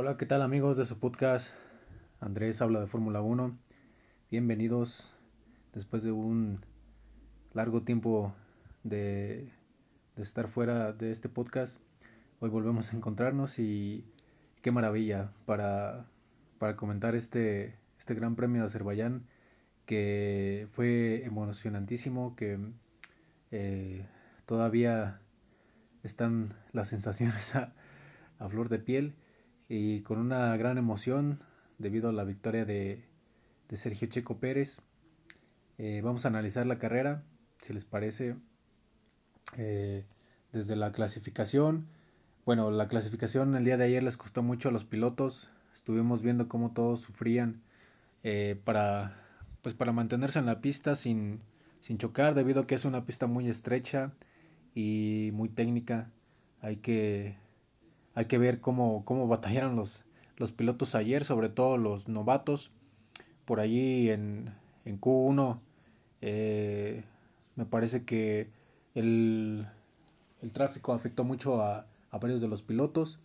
Hola, ¿qué tal amigos de su podcast? Andrés habla de Fórmula 1. Bienvenidos después de un largo tiempo de, estar fuera de este podcast. Hoy volvemos a encontrarnos y qué maravilla para, para comentar este, este Gran Premio de Azerbaiyán que fue emocionantísimo, que eh, todavía están las sensaciones a, a flor de piel y con una gran emoción debido a la victoria de, Sergio Checo Pérez. Eh, vamos a analizar la carrera, si les parece, eh, desde la clasificación. Bueno, la clasificación el día de ayer les costó mucho a los pilotos. Estuvimos viendo cómo todos sufrían eh, para, pues para mantenerse en la pista sin, sin chocar, debido a que es una pista muy estrecha y muy técnica. Hay que hay que ver cómo, cómo batallaron los, los pilotos ayer, sobre todo los novatos. Por allí en, en Q1 eh, me parece que el, el tráfico afectó mucho a, a, varios de los pilotos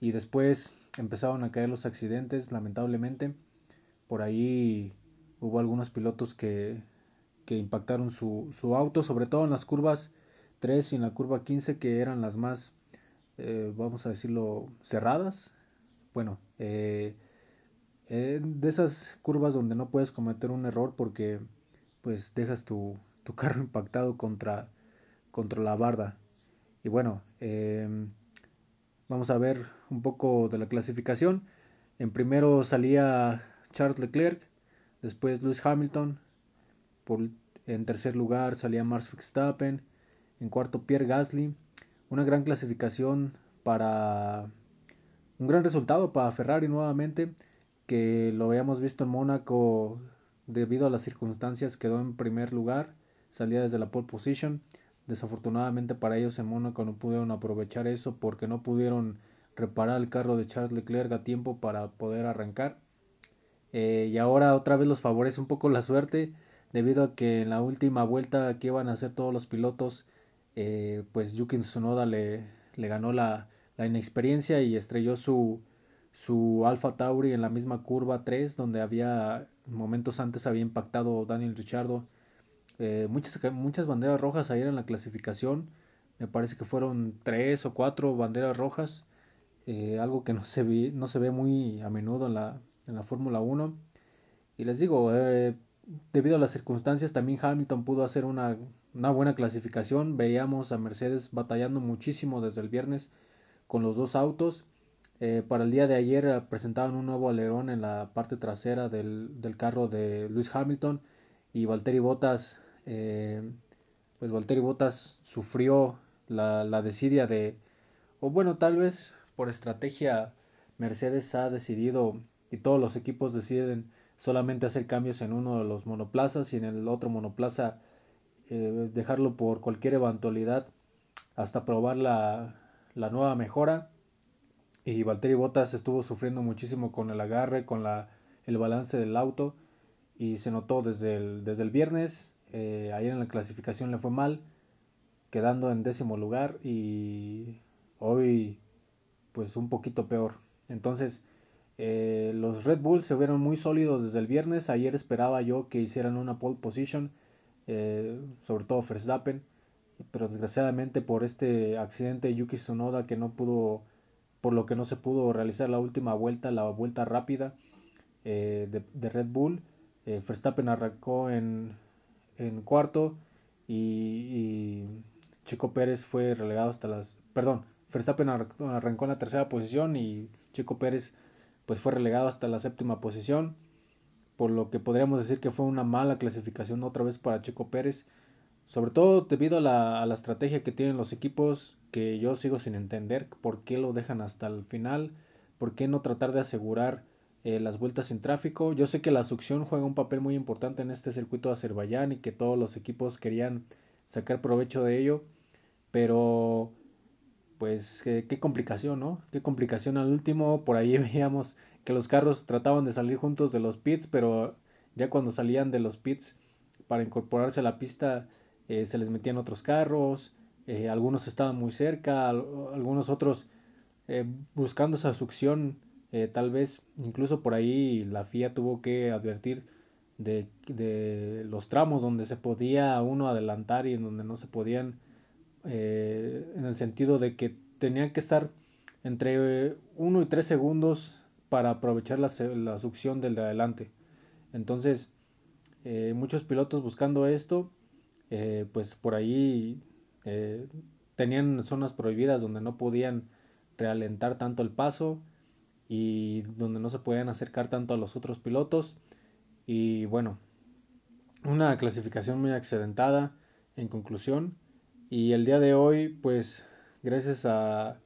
y después empezaron a caer los accidentes lamentablemente. Por ahí hubo algunos pilotos que, que impactaron su, su, auto, sobre todo en las curvas 3 y en la curva 15 que eran las más eh, vamos a decirlo, cerradas. Bueno, eh, de esas curvas donde no puedes cometer un error porque pues dejas tu, tu carro impactado contra, contra la barda. Y bueno, em, vamos a ver un poco de la clasificación. En primero salía Charles Leclerc, después Lewis Hamilton, por, en tercer lugar salía Max Verstappen, en cuarto Pierre Gasly, una gran clasificación para un gran resultado para Ferrari nuevamente, que lo habíamos visto en Mónaco debido a las circunstancias quedó en primer lugar, salía desde la pole position. Desafortunadamente para ellos en Mónaco no pudieron aprovechar eso porque no pudieron reparar el carro de Charles Leclerc a tiempo para poder arrancar. Eh, y ahora otra vez los favorece un poco la suerte debido a que en la última vuelta que iban a hacer todos los pilotos eh, pues Yuki Tsunoda le, le ganó la, la, inexperiencia y estrelló su, su Alfa Tauri en la misma curva 3 donde había momentos antes había impactado Daniel Ricciardo. Eh, muchas, muchas banderas rojas ayer en la clasificación. Me parece que fueron tres o cuatro banderas rojas. Eh, algo que no se, ve, no se ve muy a menudo en la, en la Fórmula 1. Y les digo, eh, debido a las circunstancias también Hamilton pudo hacer una, una, buena clasificación. Veíamos a Mercedes batallando muchísimo desde el viernes con los dos autos. Eh, para el día de ayer eh, presentaban un nuevo alerón en la parte trasera del, del carro de Lewis Hamilton y Valtteri Bottas, eh, pues Valtteri Bottas sufrió la, la desidia de, o bueno, tal vez por estrategia Mercedes ha decidido y todos los equipos deciden solamente hacer cambios en uno de los monoplazas y en el otro monoplaza eh, dejarlo por cualquier eventualidad hasta probar la, la nueva mejora. Y Valtteri Bottas estuvo sufriendo muchísimo con el agarre, con la, el balance del auto y se notó desde el, desde el viernes. Eh, ayer en la clasificación le fue mal, quedando en décimo lugar y hoy pues un poquito peor. Entonces eh, los Red Bulls se vieron muy sólidos desde el viernes. Ayer esperaba yo que hicieran una pole position, eh, sobre todo Verstappen, pero desgraciadamente por este accidente Yuki Tsunoda que no pudo, por lo que no se pudo realizar la última vuelta, la vuelta rápida eh, de, de, Red Bull. Eh, Verstappen arrancó en, en cuarto y, y, Chico Pérez fue relegado hasta las, perdón, Verstappen arrancó en la tercera posición y Chico Pérez pues fue relegado hasta la séptima posición, por lo que podríamos decir que fue una mala clasificación otra vez para Checo Pérez, sobre todo debido a la, a la estrategia que tienen los equipos, que yo sigo sin entender por qué lo dejan hasta el final, por qué no tratar de asegurar eh, las vueltas sin tráfico. Yo sé que la succión juega un papel muy importante en este circuito de Azerbaiyán y que todos los equipos querían sacar provecho de ello, pero pues qué, qué, complicación, ¿no? Qué complicación al último. Por ahí veíamos que los carros trataban de salir juntos de los pits, pero ya cuando salían de los pits para incorporarse a la pista eh, se les metían otros carros, eh, algunos estaban muy cerca, algunos otros eh, buscando esa succión, eh, tal vez incluso por ahí la FIA tuvo que advertir de, de, los tramos donde se podía uno adelantar y en donde no se podían, eh, en el sentido de que tenían que estar entre 1 y 3 segundos para aprovechar la, la succión del de adelante. Entonces, eh, muchos pilotos buscando esto, eh, pues por ahí eh, tenían zonas prohibidas donde no podían realentar tanto el paso y donde no se podían acercar tanto a los otros pilotos. Y bueno, una clasificación muy accidentada en conclusión. Y el día de hoy, pues gracias a,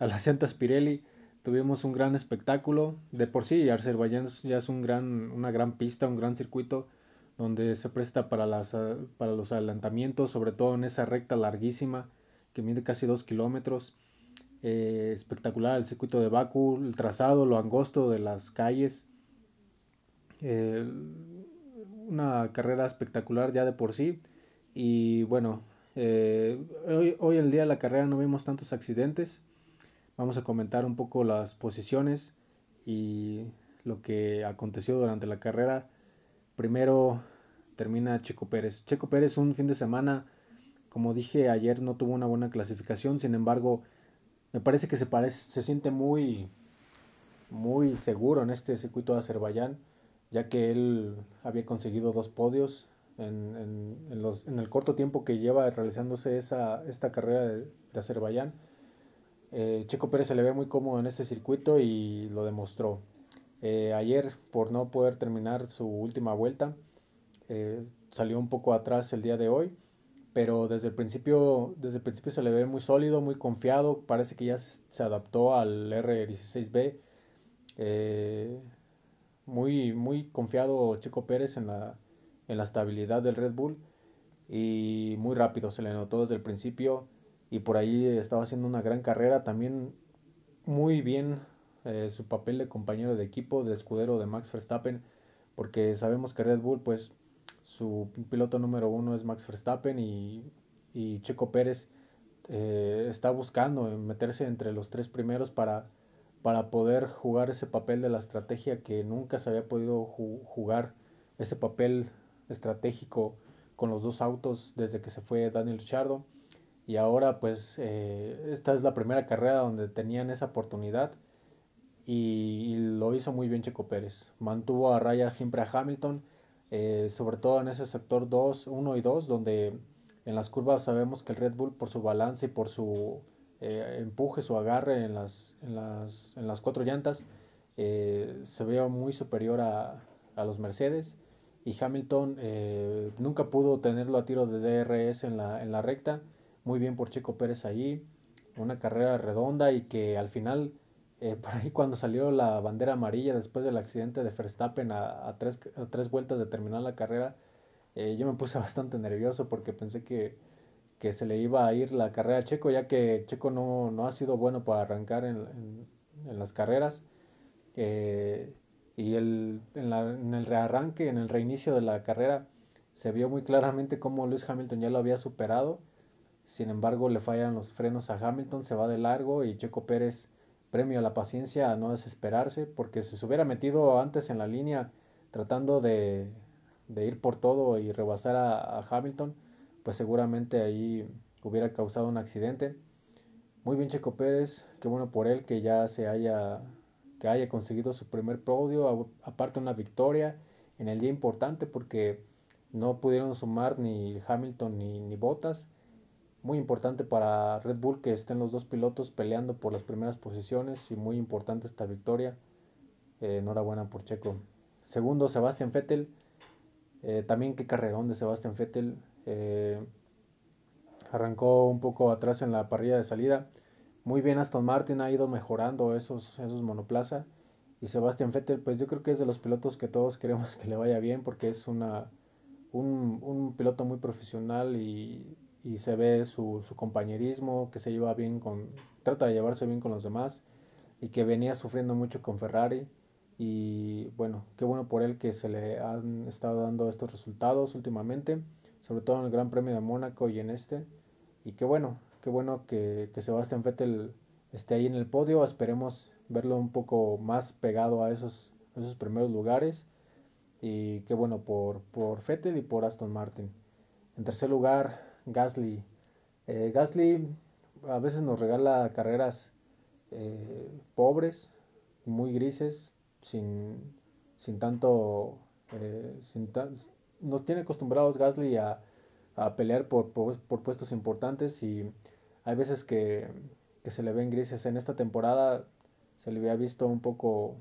a las llantas Pirelli, tuvimos un gran espectáculo. De por sí, Azerbaiyán ya es un gran, una gran pista, un gran circuito donde se presta para, las, para los adelantamientos, sobre todo en esa recta larguísima que mide casi 2 kilómetros. Eh, espectacular el circuito de Baku, el trazado, lo angosto de las calles. Eh, una carrera espectacular ya de por sí. Y bueno, eh, hoy, hoy el día de la carrera no vimos tantos accidentes. Vamos a comentar un poco las posiciones y lo que aconteció durante la carrera. Primero termina Checo Pérez. Checo Pérez un fin de semana, como dije ayer, no tuvo una buena clasificación. Sin embargo, me parece que se, parece, se siente muy, muy seguro en este circuito de Azerbaiyán, ya que él había conseguido dos podios en, en, en, los, en el corto tiempo que lleva realizándose esa, esta carrera de, de Azerbaiyán. Eh, Checo Pérez se le ve muy cómodo en este circuito y lo demostró. Eh, ayer, por no poder terminar su última vuelta, eh, salió un poco atrás el día de hoy, pero desde el principio, desde el principio se le ve muy sólido, muy confiado, parece que ya se, se adaptó al R16B. Eh, muy, muy confiado Checo Pérez en la, en la estabilidad del Red Bull y muy rápido, se le notó desde el principio y por ahí estaba haciendo una gran carrera. También muy bien eh, su papel de compañero de equipo, de escudero de Max Verstappen, porque sabemos que Red Bull, pues su piloto número uno es Max Verstappen y, y Checo Pérez eh, está buscando meterse entre los tres primeros para, para poder jugar ese papel de la estrategia que nunca se había podido ju jugar, ese papel estratégico con los dos autos desde que se fue Daniel Ricciardo y ahora pues eh, esta es la primera carrera donde tenían esa oportunidad y, lo hizo muy bien Checo Pérez. Mantuvo a raya siempre a Hamilton, eh, sobre todo en ese sector 2, 1 y 2, donde en las curvas sabemos que el Red Bull por su balance y por su eh, empuje, su agarre en las, en las, en las cuatro llantas, eh, se ve muy superior a, a, los Mercedes. Y Hamilton nunca pudo tenerlo a tiro de DRS en la, en la recta muy bien por Checo Pérez ahí, una carrera redonda y que al final, eh, por ahí cuando salió la bandera amarilla después del accidente de Verstappen a, tres, a tres, vueltas de terminar la carrera, eh, yo me puse bastante nervioso porque pensé que, que, se le iba a ir la carrera a Checo, ya que Checo no, no ha sido bueno para arrancar en, en, las carreras. Eh, y el, en, la, en el rearranque, en el reinicio de la carrera, se vio muy claramente cómo Lewis Hamilton ya lo había superado sin embargo, le fallan los frenos a Hamilton, se va de largo y Checo Pérez premio a la paciencia a no desesperarse, porque si se hubiera metido antes en la línea tratando de, de ir por todo y rebasar a, a, Hamilton, pues seguramente ahí hubiera causado un accidente. Muy bien Checo Pérez, qué bueno por él que ya se haya que haya conseguido su primer podio, aparte una victoria en el día importante porque no pudieron sumar ni Hamilton ni, ni Bottas muy importante para Red Bull que estén los dos pilotos peleando por las primeras posiciones y muy importante esta victoria. Eh, enhorabuena por Checo. Segundo, Sebastian Vettel. Eh, también qué carrerón de Sebastian Vettel. Eh, arrancó un poco atrás en la parrilla de salida. Muy bien Aston Martin ha ido mejorando esos, esos monoplaza. Y Sebastian Vettel, pues yo creo que es de los pilotos que todos queremos que le vaya bien porque es una, un, un piloto muy profesional y, y se ve su, su, compañerismo, que se lleva bien con, trata de llevarse bien con los demás y que venía sufriendo mucho con Ferrari y bueno, qué bueno por él que se le han estado dando estos resultados últimamente, sobre todo en el Gran Premio de Mónaco y en este y qué bueno, qué bueno que, que Sebastián Vettel esté ahí en el podio. Esperemos verlo un poco más pegado a esos, esos primeros lugares. Y qué bueno por, por y por Aston Martin. En tercer lugar, Gasly. Eh, Gasly a veces nos regala carreras eh, pobres, muy grises, sin, sin tanto... Eh, sin nos tiene acostumbrados Gasly a, a pelear por, por, por, puestos importantes y hay veces que, que, se le ven grises. En esta temporada se le había visto un poco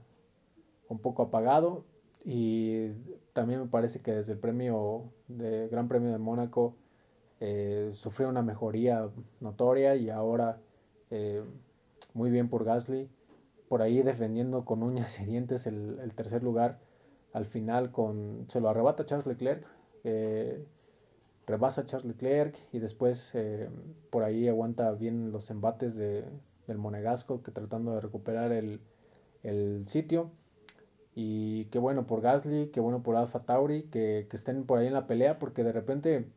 un poco apagado y también me parece que desde el premio de Gran Premio de Mónaco eh, sufrió una mejoría notoria y ahora eh, muy bien por Gasly. Por ahí defendiendo con uñas y dientes el, el tercer lugar al final con se lo arrebata Charles Leclerc eh, rebasa Charles Leclerc y después eh, por ahí aguanta bien los embates de, del Monegasco que tratando de recuperar el, el, sitio. Y qué bueno por Gasly, qué bueno por Alfa Tauri que, que, estén por ahí en la pelea porque de repente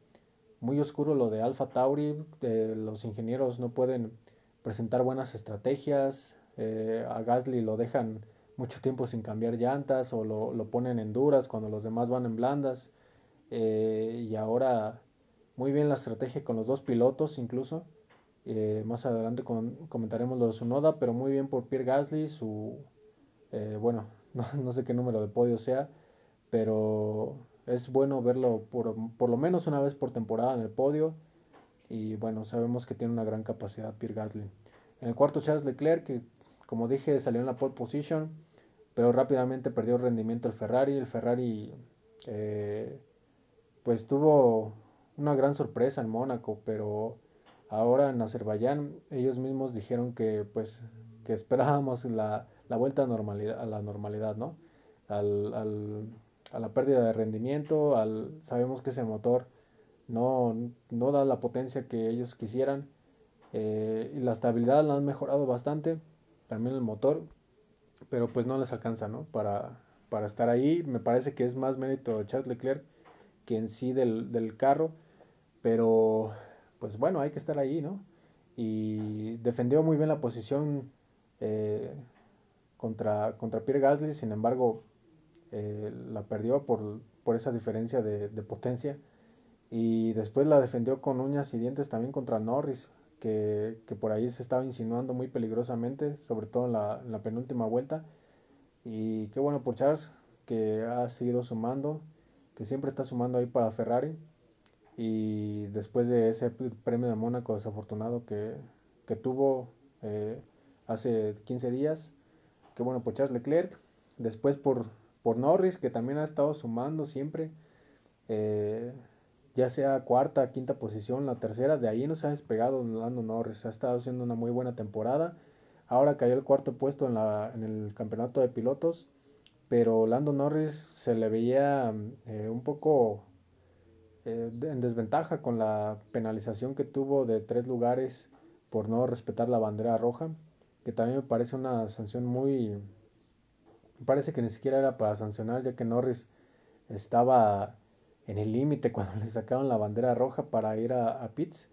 muy oscuro lo de Alfa Tauri, eh, los ingenieros no pueden presentar buenas estrategias, eh, a Gasly lo dejan mucho tiempo sin cambiar llantas o lo, lo ponen en duras cuando los demás van en blandas y ahora muy bien la estrategia con los dos pilotos incluso. Eh, más adelante comentaremos lo de su noda, pero muy bien por Pierre Gasly, su, eh, bueno, no, no, sé qué número de podio sea, pero es bueno verlo por, por, lo menos una vez por temporada en el podio. Y bueno, sabemos que tiene una gran capacidad Pierre Gasly. En el cuarto Charles Leclerc, que como dije salió en la pole position, pero rápidamente perdió rendimiento el Ferrari. El Ferrari eh, pues tuvo una gran sorpresa en Mónaco, pero ahora en Azerbaiyán ellos mismos dijeron que pues que esperábamos la, la vuelta a, normalidad, a, la normalidad, ¿no? Al, al, a la pérdida de rendimiento, al, sabemos que ese motor no, no da la potencia que ellos quisieran eh, y la estabilidad la han mejorado bastante, también el motor, pero pues no les alcanza, ¿no? Para, para estar ahí, me parece que es más mérito de Charles Leclerc que en sí del, del carro, pero pues bueno, hay que estar ahí, ¿no? Y defendió muy bien la posición eh, contra, contra Pierre Gasly, sin embargo, eh, la perdió por, por esa diferencia de, de, potencia. Y después la defendió con uñas y dientes también contra Norris, que, que por ahí se estaba insinuando muy peligrosamente, sobre todo en la, en la penúltima vuelta. Y qué bueno por Charles, que ha seguido sumando que siempre está sumando ahí para Ferrari. Y después de ese premio de Mónaco desafortunado que, que tuvo eh, hace 15 días, que bueno por Charles Leclerc. Después por, por Norris, que también ha estado sumando siempre. Eh, ya sea cuarta, quinta posición, la tercera, de ahí no se ha despegado Lando Norris, ha estado haciendo una muy buena temporada. Ahora cayó el cuarto puesto en, la, en el campeonato de pilotos pero Lando Norris se le veía eh, un poco eh, en desventaja con la penalización que tuvo de tres lugares por no respetar la bandera roja, que también me parece una sanción muy... Parece que ni siquiera era para sancionar, ya que Norris estaba en el límite cuando le sacaron la bandera roja para ir a, pits.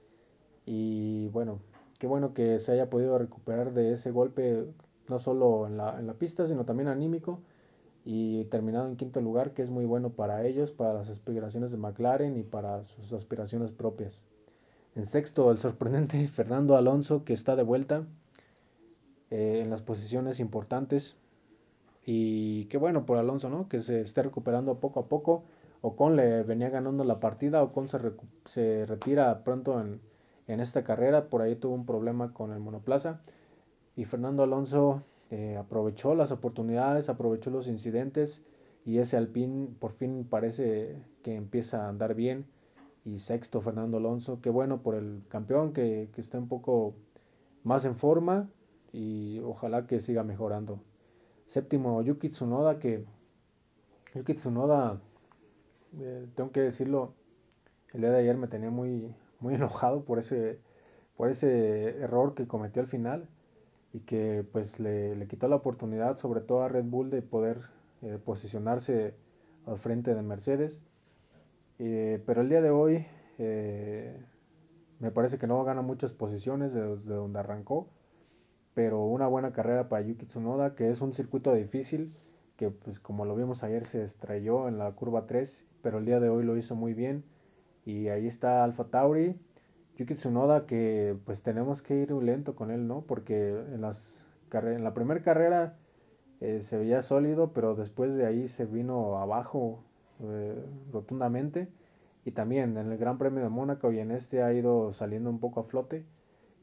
Y bueno, qué bueno que se haya podido recuperar de ese golpe, no solo en la, en la pista, sino también anímico y terminado en quinto lugar, que es muy bueno para ellos, para las aspiraciones de McLaren y para sus aspiraciones propias. En sexto, el sorprendente Fernando Alonso, que está de vuelta eh, en las posiciones importantes. Y qué bueno por Alonso, ¿no? Que se esté recuperando poco a poco. Ocon le venía ganando la partida, Ocon se, se retira pronto en, en esta carrera, por ahí tuvo un problema con el monoplaza. Y Fernando Alonso eh, aprovechó las oportunidades, aprovechó los incidentes y ese Alpine por fin parece que empieza a andar bien. Y sexto, Fernando Alonso, qué bueno por el campeón que, que está un poco más en forma y ojalá que siga mejorando. Séptimo, Yuki Tsunoda, que Yuki Tsunoda, eh, tengo que decirlo, el día de ayer me tenía muy, muy enojado por ese, por ese error que cometió al final y que pues le, le, quitó la oportunidad sobre todo a Red Bull de poder eh, posicionarse al frente de Mercedes. Eh, pero el día de hoy eh, me parece que no gana muchas posiciones desde de donde arrancó. pero una buena carrera para Yuki Tsunoda, que es un circuito difícil, que pues como lo vimos ayer se estrelló en la curva 3, pero el día de hoy lo hizo muy bien. Y ahí está Alfa Tauri, Yuki Tsunoda que pues tenemos que ir lento con él, ¿no? Porque en, las en la primera carrera eh, se veía sólido, pero después de ahí se vino abajo eh, rotundamente. Y también en el Gran Premio de Mónaco y en este ha ido saliendo un poco a flote.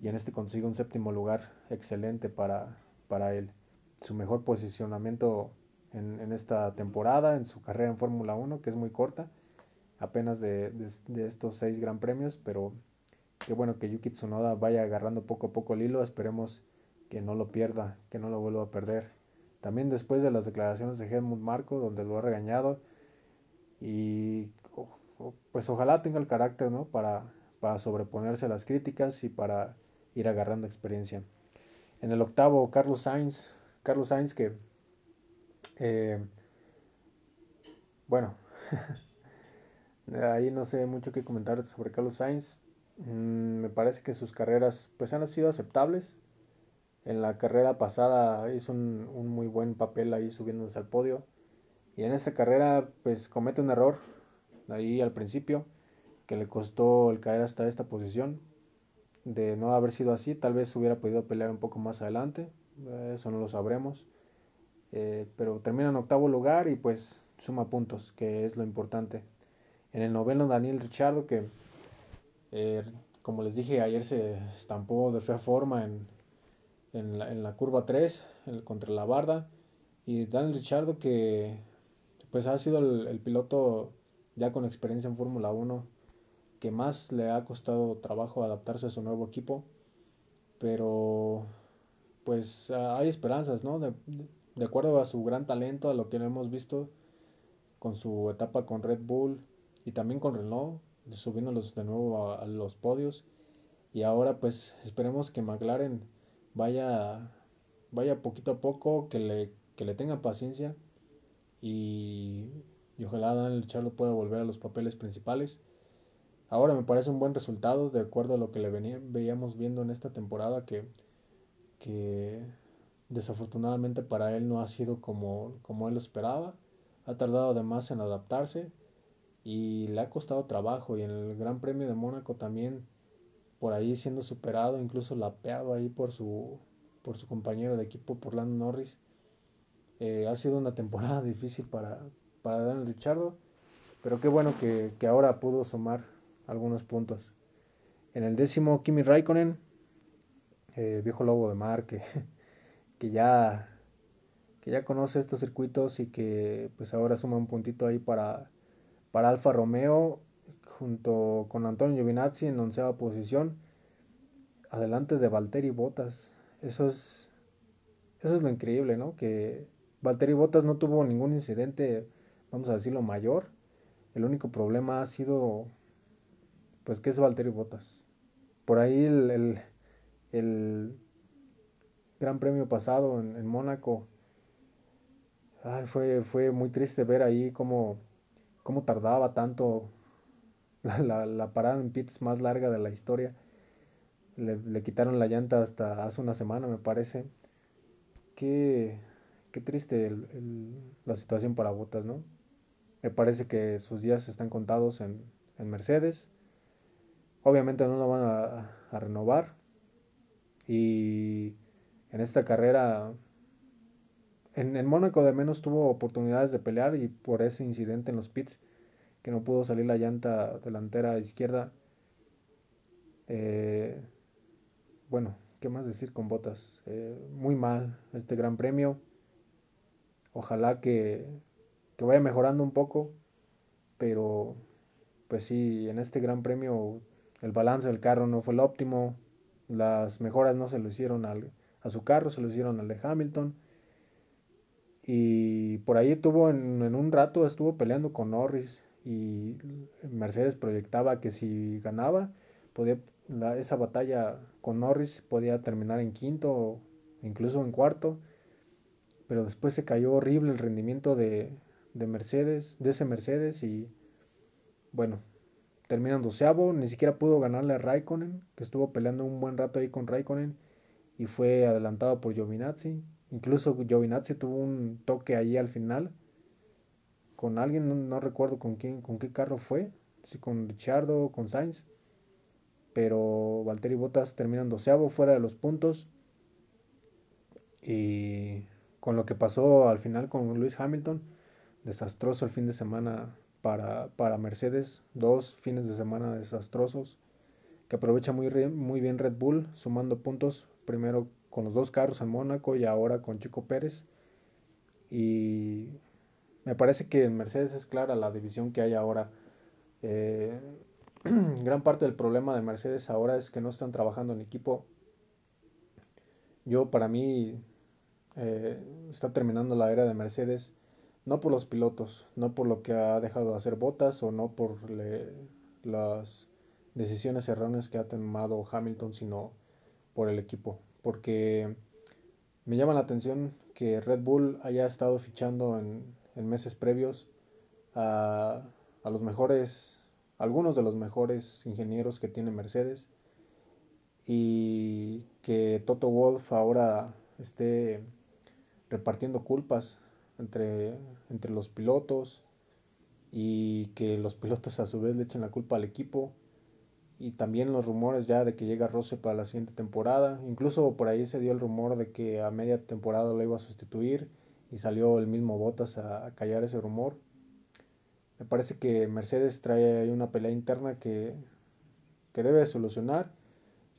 Y en este consigue un séptimo lugar excelente para, para él. Su mejor posicionamiento en, en esta temporada, en su carrera en Fórmula 1, que es muy corta. Apenas de, de, de estos seis Gran Premios, pero qué bueno que Yuki Tsunoda vaya agarrando poco a poco el hilo. Esperemos que no lo pierda, que no lo vuelva a perder. También después de las declaraciones de Helmut Marco, donde lo ha regañado, y pues ojalá tenga el carácter, ¿no? Para, para sobreponerse a las críticas y para ir agarrando experiencia. En el octavo, Carlos Sainz. Carlos Sainz que, eh, bueno, ahí no sé mucho que comentar sobre Carlos Sainz. Mm, me parece que sus carreras pues han sido aceptables. En la carrera pasada hizo un, muy buen papel ahí subiéndose al podio. Y en esta carrera pues comete un error ahí al principio que le costó el caer hasta esta posición. De no haber sido así, tal vez hubiera podido pelear un poco más adelante. Eso no lo sabremos. Eh, pero termina en octavo lugar y pues suma puntos, que es lo importante. En el noveno Daniel Richardo, que eh, como les dije ayer se estampó de fea forma en, en, la, en la, curva 3 el, contra la barda. Y Daniel Richardo que pues ha sido el, el piloto ya con experiencia en Fórmula 1 que más le ha costado trabajo adaptarse a su nuevo equipo. Pero pues hay esperanzas, ¿no? De, de acuerdo a su gran talento, a lo que hemos visto con su etapa con Red Bull y también con Renault, subiéndolos de nuevo a, los podios. Y ahora pues esperemos que McLaren vaya, vaya poquito a poco, que le, que le tenga paciencia y, y ojalá Daniel Charlo pueda volver a los papeles principales. Ahora me parece un buen resultado de acuerdo a lo que le venía, veíamos viendo en esta temporada que, que desafortunadamente para él no ha sido como, como él lo esperaba. Ha tardado además en adaptarse y le ha costado trabajo y en el Gran Premio de Mónaco también por ahí siendo superado, incluso lapeado ahí por su, por su compañero de equipo, por Lando Norris. Eh, ha sido una temporada difícil para, para Daniel Richardo, pero qué bueno que, que, ahora pudo sumar algunos puntos. En el décimo, Kimi Raikkonen, eh, viejo lobo de mar, que, que, ya, que ya conoce estos circuitos y que pues ahora suma un puntito ahí para, para Alfa Romeo junto con Antonio Giovinazzi en onceava posición, adelante de Valtteri Bottas. Eso es, eso es lo increíble, ¿no? Que Valtteri Bottas no tuvo ningún incidente, vamos a decirlo, mayor. El único problema ha sido, pues, ¿qué es Valtteri Bottas? Por ahí el, el, el Gran Premio pasado en, en Mónaco, ay, fue, fue muy triste ver ahí cómo, cómo tardaba tanto la, la, parada en pits más larga de la historia. Le, le, quitaron la llanta hasta hace una semana, me parece. Qué, qué triste el, el, la situación para Botas, ¿no? Me parece que sus días están contados en, en Mercedes. Obviamente no lo van a, renovar. Y en esta carrera, en, Mónaco de menos tuvo oportunidades de pelear y por ese incidente en los pits que no pudo salir la llanta delantera izquierda. Eh, bueno, ¿qué más decir con botas? Eh, muy mal este gran premio. Ojalá que, que, vaya mejorando un poco, pero pues sí, en este gran premio el balance del carro no fue el óptimo. Las mejoras no se lo hicieron al, a su carro, se lo hicieron al de Hamilton. Y por ahí tuvo en, en un rato estuvo peleando con Norris y Mercedes proyectaba que si ganaba, podía, la, esa batalla con Norris podía terminar en quinto o incluso en cuarto, pero después se cayó horrible el rendimiento de, de Mercedes, de ese Mercedes y bueno, terminan doceavo, ni siquiera pudo ganarle a Raikkonen, que estuvo peleando un buen rato ahí con Raikkonen y fue adelantado por Giovinazzi. Incluso Giovinazzi tuvo un toque ahí al final con alguien, no, recuerdo con quién, con qué carro fue, si con Richardo con Sainz, pero Valtteri Bottas terminan doceavo fuera de los puntos. Y con lo que pasó al final con Lewis Hamilton, desastroso el fin de semana para, para Mercedes, dos fines de semana desastrosos que aprovecha muy, muy bien Red Bull, sumando puntos primero con los dos carros en Mónaco y ahora con Chico Pérez. Y me parece que en Mercedes es clara la división que hay ahora. Eh, gran parte del problema de Mercedes ahora es que no están trabajando en equipo. Yo, para mí, eh, está terminando la era de Mercedes, no por los pilotos, no por lo que ha dejado de hacer botas o no por las decisiones erróneas que ha tomado Hamilton, sino por el equipo. Porque me llama la atención que Red Bull haya estado fichando en, meses previos a, los mejores, algunos de los mejores ingenieros que tiene Mercedes y que Toto Wolf ahora esté repartiendo culpas entre, entre los pilotos y que los pilotos a su vez le echen la culpa al equipo y también los rumores ya de que llega Rose para la siguiente temporada. Incluso por ahí se dio el rumor de que a media temporada lo iba a sustituir y salió el mismo Bottas a, callar ese rumor. Me parece que Mercedes trae ahí una pelea interna que, que debe solucionar.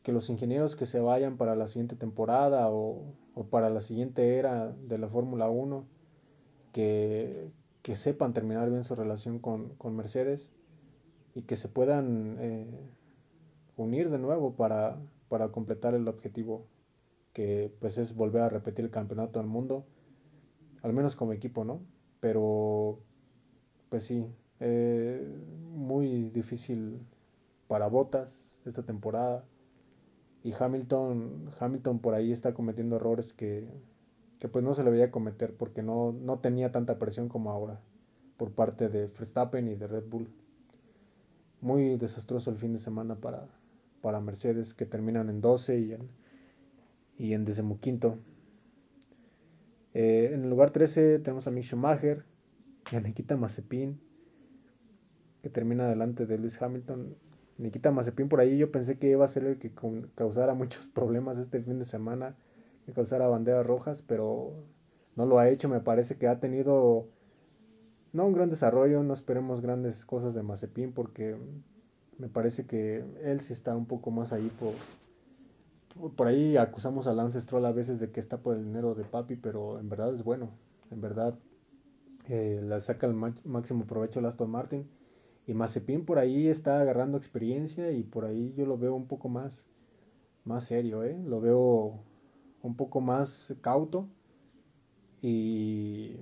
Que los ingenieros que se vayan para la siguiente temporada o, para la siguiente era de la Fórmula 1, que, que, sepan terminar bien su relación con, con Mercedes y que se puedan eh, unir de nuevo para, para completar el objetivo que pues es volver a repetir el campeonato del mundo, al menos como equipo, ¿no? Pero pues sí, eh, muy difícil para Botas esta temporada y Hamilton, Hamilton por ahí está cometiendo errores que, que pues no se le veía cometer porque no, no tenía tanta presión como ahora por parte de Verstappen y de Red Bull. Muy desastroso el fin de semana para, para Mercedes que terminan en 12 y en, y en decimoquinto. Eh, en el lugar 13 tenemos a Mick Schumacher y a Nikita Mazepin que termina delante de Lewis Hamilton. Nikita Mazepin por ahí yo pensé que iba a ser el que causara muchos problemas este fin de semana, que causara banderas rojas, pero no lo ha hecho. Me parece que ha tenido no un gran desarrollo, no esperemos grandes cosas de Mazepin porque me parece que él sí está un poco más ahí por... Por ahí acusamos a Lance Stroll a veces de que está por el dinero de papi, pero en verdad es bueno. En verdad eh, le saca el máximo provecho a Aston Martin. Y Mazepin por ahí está agarrando experiencia y por ahí yo lo veo un poco más, más serio, ¿eh? Lo veo un poco más cauto. Y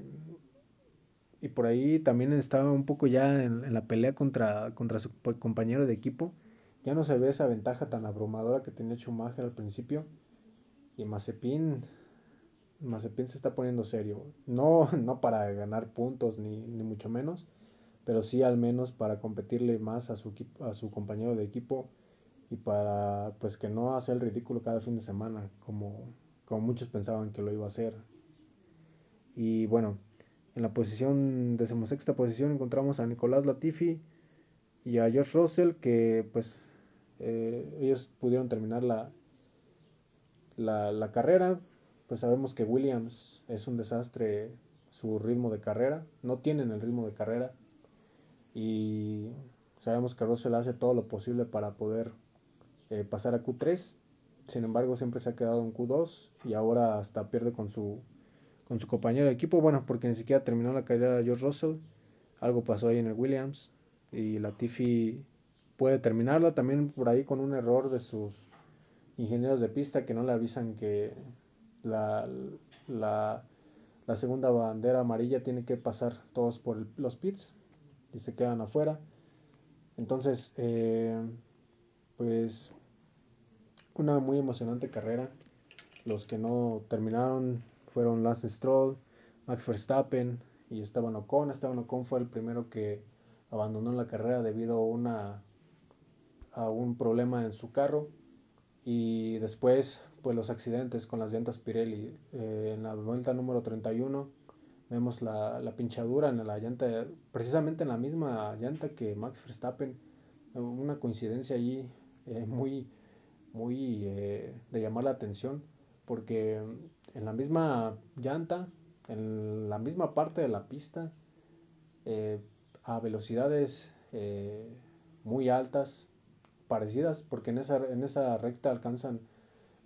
y por ahí también estaba un poco ya en, la pelea contra, contra su compañero de equipo. Ya no se ve esa ventaja tan abrumadora que tenía Schumacher al principio. Y Mazepin, Mazepin se está poniendo serio. No, no para ganar puntos ni, ni mucho menos, pero sí al menos para competirle más a su, a su compañero de equipo y para pues que no hace el ridículo cada fin de semana como, como muchos pensaban que lo iba a hacer. Y bueno, en la posición, decimosexta posición, encontramos a Nicolás Latifi y a Josh Russell, que pues eh, ellos pudieron terminar la, la, carrera. Pues sabemos que Williams es un desastre su ritmo de carrera, no tienen el ritmo de carrera y sabemos que Russell hace todo lo posible para poder eh, pasar a Q3, sin embargo siempre se ha quedado en Q2 y ahora hasta pierde con su con su compañero de equipo. Bueno, porque ni siquiera terminó la carrera George Russell. Algo pasó ahí en el Williams. Y Latifi puede terminarla también por ahí con un error de sus ingenieros de pista que no le avisan que la, la, segunda bandera amarilla tiene que pasar todos por los pits y se quedan afuera. Entonces, eh, pues una muy emocionante carrera. Los que no terminaron fueron Lance Stroll, Max Verstappen y Esteban Ocon. Esteban Ocon fue el primero que abandonó la carrera debido a, un problema en su carro. Y después, pues los accidentes con las llantas Pirelli. Eh, en la vuelta número 31 vemos la, la, pinchadura en la llanta, precisamente en la misma llanta que Max Verstappen. Una coincidencia allí eh, muy, muy eh, de llamar la atención, porque en la misma llanta, en la misma parte de la pista, a velocidades muy altas, parecidas, porque en esa, en esa recta alcanzan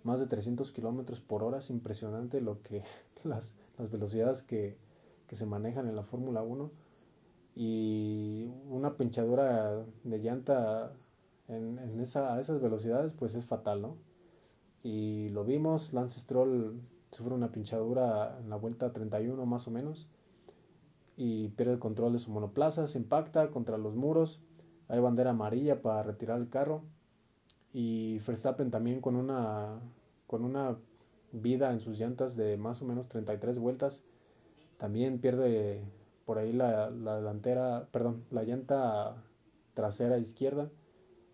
más de 300 kilómetros por hora. Es impresionante lo que las, las velocidades que, que, se manejan en la Fórmula 1. Y una pinchadura de llanta en, en esa, a esas velocidades, pues es fatal, ¿no? Y lo vimos, Lance Stroll sufre una pinchadura en la vuelta 31 más o menos y pierde el control de su monoplaza, se impacta contra los muros, hay bandera amarilla para retirar el carro y Verstappen también con una, con una vida en sus llantas de más o menos 33 vueltas. También pierde por ahí la, la delantera, perdón, la llanta trasera izquierda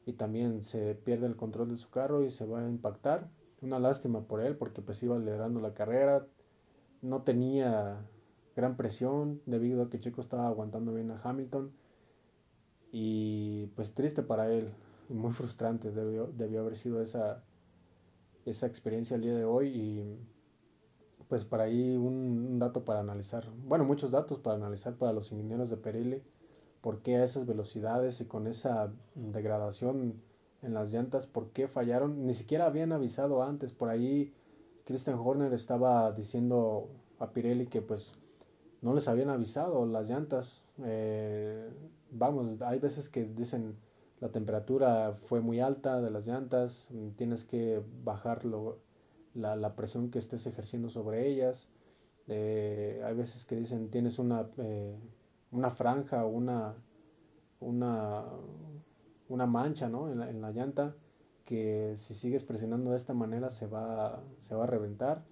y también se pierde el control de su carro y se va a impactar. Una lástima por él porque pues iba liderando la carrera, no tenía gran presión debido a que Checo estaba aguantando bien a Hamilton y pues triste para él muy frustrante debió, debió haber sido esa, esa experiencia el día de hoy y pues para ahí un, dato para analizar, bueno, muchos datos para analizar para los ingenieros de Pirelli, por qué a esas velocidades y con esa degradación en las llantas, por qué fallaron, ni siquiera habían avisado antes, por ahí Christian Horner estaba diciendo a Pirelli que pues no les habían avisado las llantas, eh, vamos, hay veces que dicen la temperatura fue muy alta de las llantas, tienes que bajar la, presión que estés ejerciendo sobre ellas. Eh, hay veces que dicen tienes una, eh, una franja una, una, una mancha ¿no? en, la, en, la, llanta que si sigues presionando de esta manera se va, se va a reventar.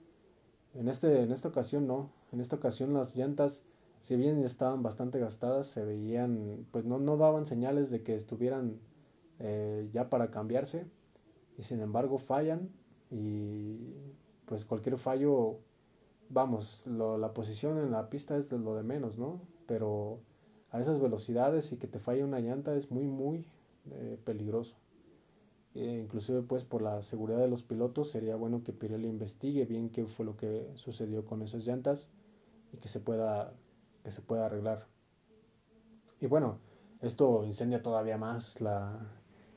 En, este, en esta ocasión no, en esta ocasión las llantas si bien estaban bastante gastadas, se veían, pues no, no daban señales de que estuvieran eh, ya para cambiarse y sin embargo fallan y pues cualquier fallo, vamos, la posición en la pista es lo de menos, ¿no? Pero a esas velocidades y que te falle una llanta es muy, muy eh, peligroso. E inclusive pues por la seguridad de los pilotos sería bueno que Pirelli investigue bien qué fue lo que sucedió con esas llantas y que se pueda que se pueda arreglar. Y bueno, esto incendia todavía más la,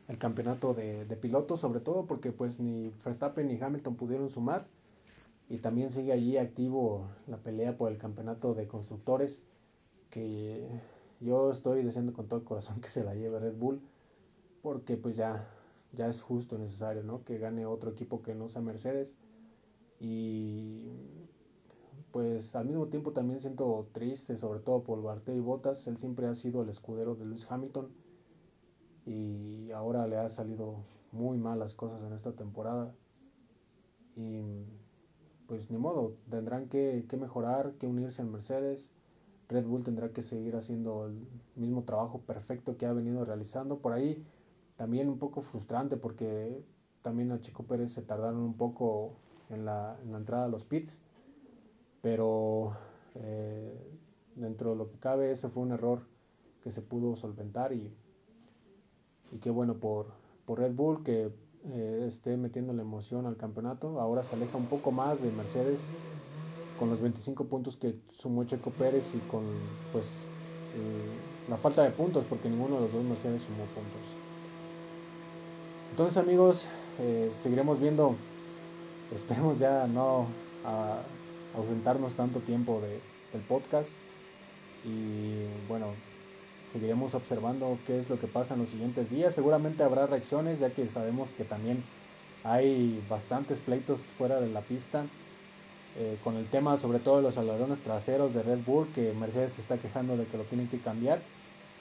el campeonato de, pilotos, sobre todo porque pues ni Verstappen ni Hamilton pudieron sumar. Y también sigue allí activo la pelea por el campeonato de constructores, que yo estoy deseando con todo el corazón que se la lleve Red Bull, porque pues ya, ya es justo necesario, ¿no? Que gane otro equipo que no sea Mercedes. Y pues al mismo tiempo también siento triste, sobre todo por y Bottas. Él siempre ha sido el escudero de Lewis Hamilton y ahora le ha salido muy mal las cosas en esta temporada. Y pues ni modo, tendrán que, que mejorar, que unirse al Mercedes. Red Bull tendrá que seguir haciendo el mismo trabajo perfecto que ha venido realizando. Por ahí también un poco frustrante porque también a Chico Pérez se tardaron un poco en la, en la entrada a los pits pero eh, dentro de lo que cabe ese fue un error que se pudo solventar y, y qué bueno por, por Red Bull que eh, esté metiendo la emoción al campeonato. Ahora se aleja un poco más de Mercedes con los 25 puntos que sumó Checo Pérez y con pues eh, la falta de puntos porque ninguno de los dos Mercedes sumó puntos. Entonces amigos, seguiremos viendo, esperemos ya no ausentarnos tanto tiempo de, del podcast y bueno, seguiremos observando qué es lo que pasa en los siguientes días. Seguramente habrá reacciones ya que sabemos que también hay bastantes pleitos fuera de la pista eh, con el tema sobre todo de los alerones traseros de Red Bull que Mercedes se está quejando de que lo tienen que cambiar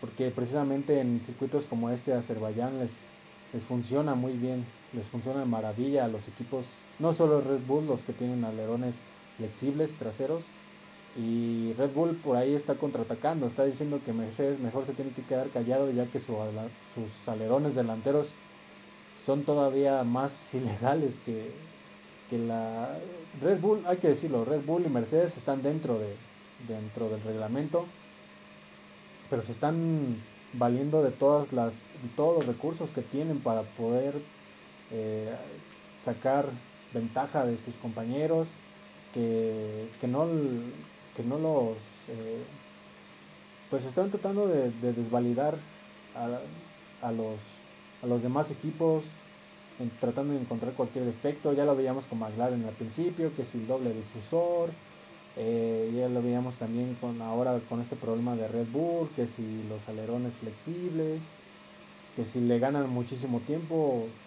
porque precisamente en circuitos como este de Azerbaiyán les, les funciona muy bien, les funciona de maravilla a los equipos, no solo Red Bull los que tienen alerones flexibles traseros. Y Red Bull por ahí está contraatacando, está diciendo que Mercedes mejor se tiene que quedar callado ya que sus alerones delanteros son todavía más ilegales que, que la Red Bull, hay que decirlo, Red Bull y Mercedes están dentro, de, dentro del reglamento, pero se están valiendo de todas las, todos los recursos que tienen para poder eh, sacar ventaja de sus compañeros, que, que, no, que no los... Eh, pues están tratando de, desvalidar a, los, a los demás equipos, tratando de encontrar cualquier defecto. Ya lo veíamos con McLaren al principio, que si el doble difusor. Eh, ya lo veíamos también con ahora con este problema de Red Bull, que si los alerones flexibles, que si le ganan muchísimo tiempo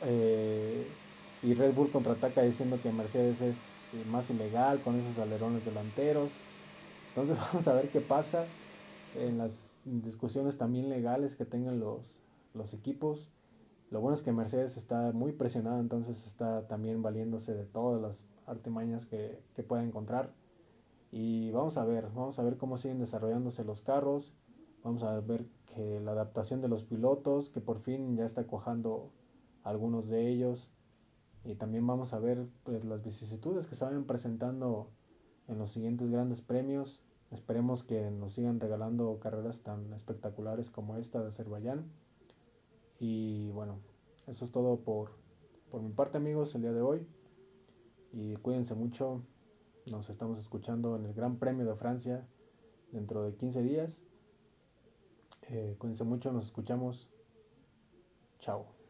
eh, y Red Bull contraataca diciendo que Mercedes es más ilegal con esos alerones delanteros. Entonces vamos a ver qué pasa en las discusiones también legales que tengan los, los equipos. Lo bueno es que Mercedes está muy presionado, entonces está también valiéndose de todas las artimañas que, que pueda encontrar. Y vamos a ver, vamos a ver cómo siguen desarrollándose los carros. Vamos a ver que la adaptación de los pilotos, que por fin ya está cojando algunos de ellos. Y también vamos a ver pues, las vicisitudes que se vayan presentando en los siguientes grandes premios. Esperemos que nos sigan regalando carreras tan espectaculares como esta de Azerbaiyán. Y bueno, eso es todo por, por mi parte amigos el día de hoy. Y cuídense mucho. Nos estamos escuchando en el Gran Premio de Francia dentro de 15 días. Eh, cuídense mucho, nos escuchamos. Chao.